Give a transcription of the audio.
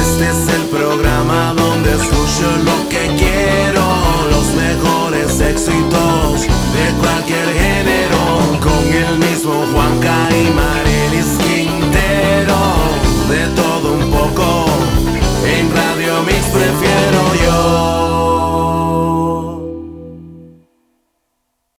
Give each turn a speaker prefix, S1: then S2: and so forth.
S1: Este es el programa donde escucho lo que quiero, los mejores éxitos.